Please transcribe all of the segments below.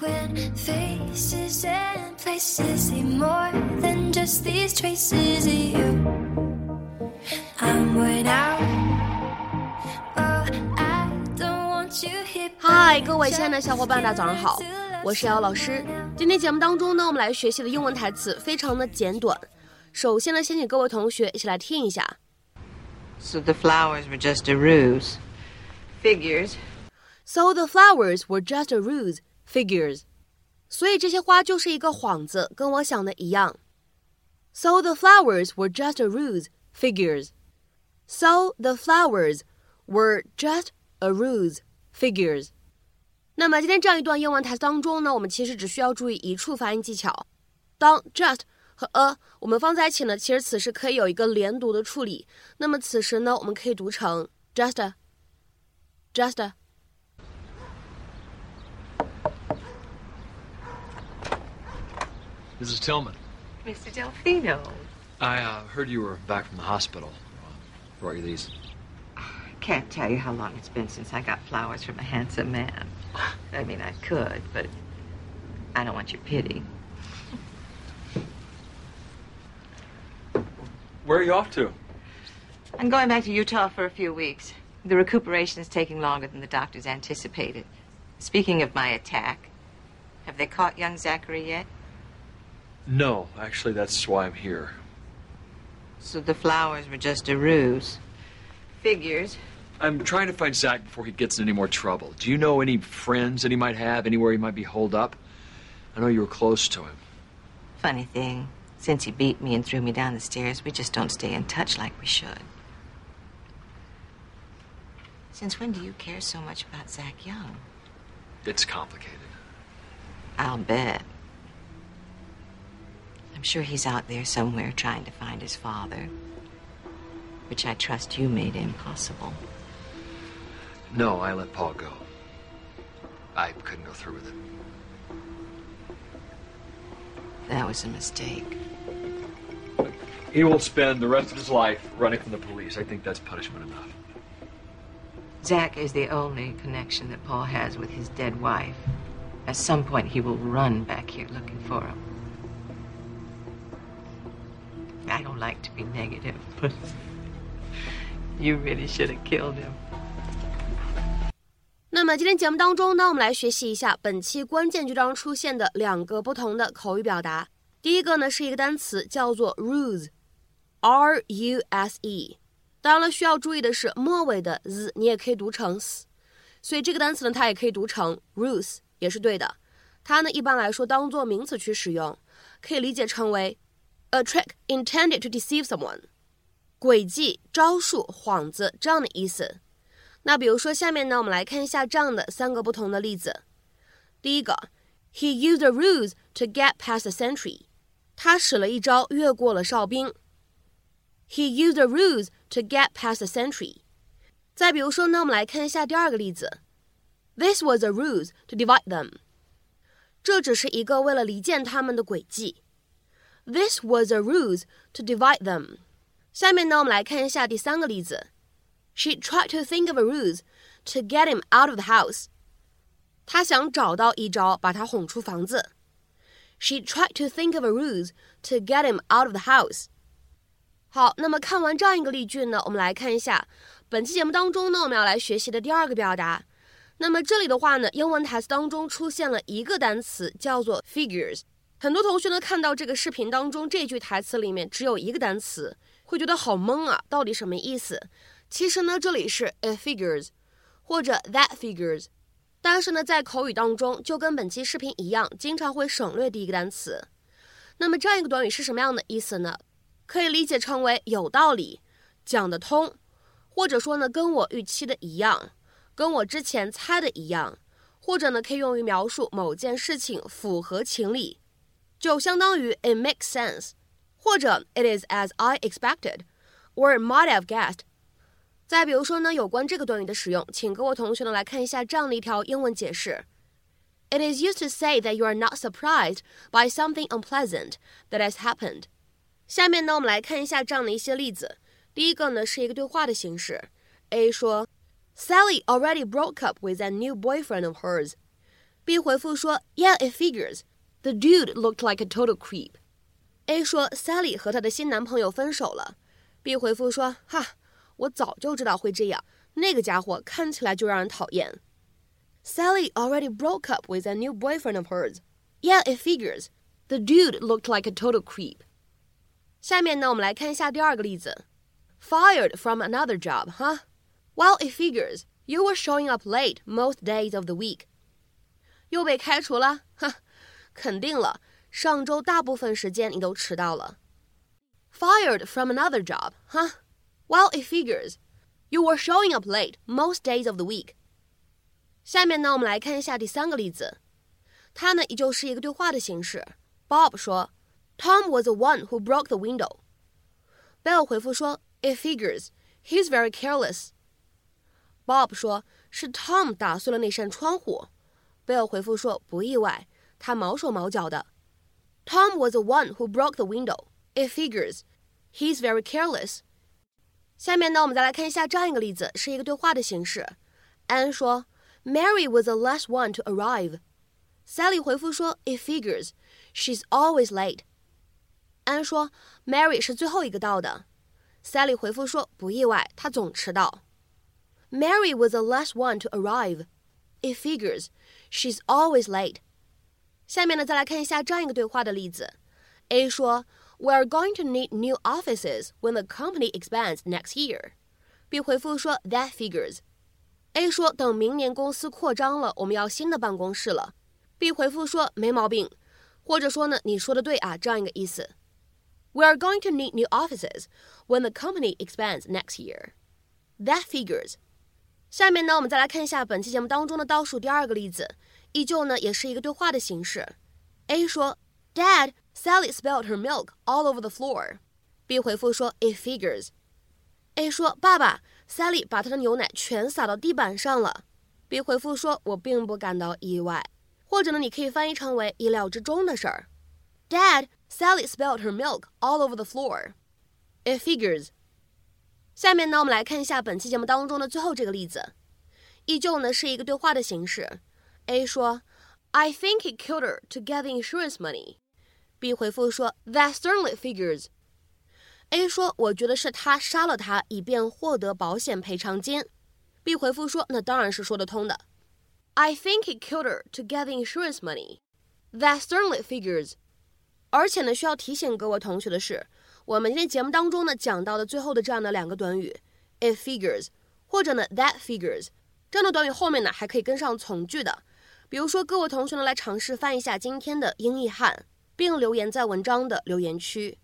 when faces and places see more than just these traces of you. I'm worn out. Oh, I don't want you here. 嗨，各位亲爱的小伙伴，大家早上好，我是瑶老师。今天节目当中呢，我们来学习的英文台词非常的简短。首先呢，先请各位同学一起来听一下。 So the flowers were just a ruse. Figures. So the flowers were just a ruse, Figures. 所以这些花就是一个幌子，跟我想的一样。So the flowers were just a ruse, figures. So the flowers were just a ruse, figures. 那么今天这样一段英文台词当中呢，我们其实只需要注意一处发音技巧。当 just 和 a 我们放在一起呢，其实此时可以有一个连读的处理。那么此时呢，我们可以读成 just a, just a。Mrs. Tilman, Mr. Delfino. I uh, heard you were back from the hospital. Uh, brought you these. I Can't tell you how long it's been since I got flowers from a handsome man. I mean, I could, but I don't want your pity. Where are you off to? I'm going back to Utah for a few weeks. The recuperation is taking longer than the doctors anticipated. Speaking of my attack, have they caught young Zachary yet? No, actually, that's why I'm here. So the flowers were just a ruse. Figures. I'm trying to find Zach before he gets in any more trouble. Do you know any friends that he might have, anywhere he might be holed up? I know you were close to him. Funny thing, since he beat me and threw me down the stairs, we just don't stay in touch like we should. Since when do you care so much about Zach Young? It's complicated. I'll bet. I'm sure he's out there somewhere trying to find his father, which I trust you made impossible. No, I let Paul go. I couldn't go through with it. That was a mistake. He will spend the rest of his life running from the police. I think that's punishment enough. Zach is the only connection that Paul has with his dead wife. At some point, he will run back here looking for him. I don't like to be negative, but you really should have killed him. 那么今天节目当中呢，我们来学习一下本期关键句当中出现的两个不同的口语表达。第一个呢是一个单词叫做 ruse，r u s e。当然了，需要注意的是末尾的 z 你也可以读成 s，所以这个单词呢它也可以读成 ruse，也是对的。它呢一般来说当做名词去使用，可以理解成为 a trick intended to deceive someone，诡计、招数、幌子这样的意思。那比如说，下面呢，我们来看一下这样的三个不同的例子。第一个，He used a ruse to get past the sentry。他使了一招越过了哨兵。He used a ruse to get past the sentry。再比如说呢，我们来看一下第二个例子。This was a ruse to divide them。这只是一个为了离间他们的诡计。 This was a ruse to divide them。下面呢，我们来看一下第三个例子。She tried to think of a ruse to get him out of the house. 她想找到一招把他哄出房子。She tried to think of a ruse to get him out of the house. 好，那么看完这样一个例句呢，我们来看一下本期节目当中呢，我们要来学习的第二个表达。那么这里的话呢，英文台词当中出现了一个单词叫做 figures。很多同学呢看到这个视频当中这句台词里面只有一个单词，会觉得好懵啊，到底什么意思？其实呢，这里是 it figures 或者 that figures，但是呢，在口语当中就跟本期视频一样，经常会省略第一个单词。那么这样一个短语是什么样的意思呢？可以理解成为有道理、讲得通，或者说呢，跟我预期的一样，跟我之前猜的一样，或者呢，可以用于描述某件事情符合情理，就相当于 it makes sense，或者 it is as I expected or might have guessed。再比如说呢，有关这个短语的使用，请各位同学呢来看一下这样的一条英文解释。It is used to say that you are not surprised by something unpleasant that has happened。下面呢，我们来看一下这样的一些例子。第一个呢是一个对话的形式，A 说，Sally already broke up with that new boyfriend of hers。 B 回复说，Yeah, it figures. The dude looked like a total creep. A 说，Sally 和她的新男朋友分手了。B 回复说，哈，我早就知道会这样，那个家伙看起来就让人讨厌。Sally already broke up with a new boyfriend of hers. Yeah, it figures. The dude looked like a total creep. 下面呢，我们来看一下第二个例子。Fired from another job, huh? Well, it figures. You were showing up late most days of the week. 又被开除了，哼， 肯定了。上周大部分时间你都迟到了。Fired from another job, huh? Well, it figures. You were showing up late most days of the week. 下面呢，我们来看一下第三个例子。它呢，依旧是一个对话的形式。Bob 说，Tom was the one who broke the window。Bill 回复说，It figures. He's very careless. Bob 说，是 Tom 打碎了那扇窗户。Bill 回复说，不意外， 他毛手毛脚的。Tom was the one who broke the window. It figures. He's very careless. 下面呢，我们再来看一下这样一个例子，是一个对话的形式。安说，Mary was the last one to arrive. Sally 回复说，It figures. She's always late. 安说，Mary 是最后一个到的。Sally 回复说，不意外，她总迟到。Mary was the last one to arrive. It figures. She's always late. 下面呢，再来看一下这样一个对话的例子。A 说，We are going to need new offices when the company expands next year. B 回复说，That figures. A 说，等明年公司扩张了，我们要新的办公室了。B 回复说，没毛病，或者说呢，你说的对啊，这样一个意思。We are going to need new offices when the company expands next year. That figures. 下面呢，我们再来看一下本期节目当中的倒数第二个例子。依旧呢，也是一个对话的形式。A 说，Dad, Sally spilled her milk all over the floor. B 回复说，It figures. A 说，爸爸，Sally 把她的牛奶全洒到地板上了。B 回复说，我并不感到意外。或者呢，你可以翻译成为意料之中的事儿。Dad, Sally spilled her milk all over the floor. It figures. 下面呢，我们来看一下本期节目当中的最后这个例子，依旧呢是一个对话的形式。A 说，I think he killed her to get the insurance money。B 回复说，That certainly figures。A 说，我觉得是他杀了他，以便获得保险赔偿金。B 回复说，那当然是说得通的。I think he killed her to get the insurance money. That certainly figures。而且呢，需要提醒各位同学的是，我们今天节目当中呢讲到的最后的这样的两个短语，it figures，或者呢 that figures，这样的短语后面呢还可以跟上从句的。比如说，各位同学呢，来尝试翻译一下今天的英译汉，并留言在文章的留言区。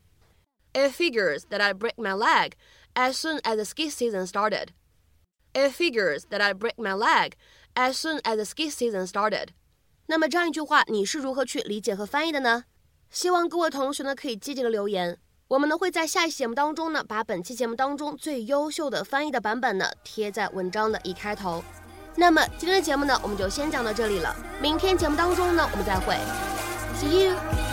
It figures that I break my leg as soon as the ski season started. It figures that I break my leg as soon as the ski season started. 那么这样一句话，你是如何去理解和翻译的呢？希望各位同学呢可以积极的留言。我们呢会在下一期节目当中呢，把本期节目当中最优秀的翻译的版本呢贴在文章的一开头。那么今天的节目呢，我们就先讲到这里了。明天节目当中呢，我们再会，See you。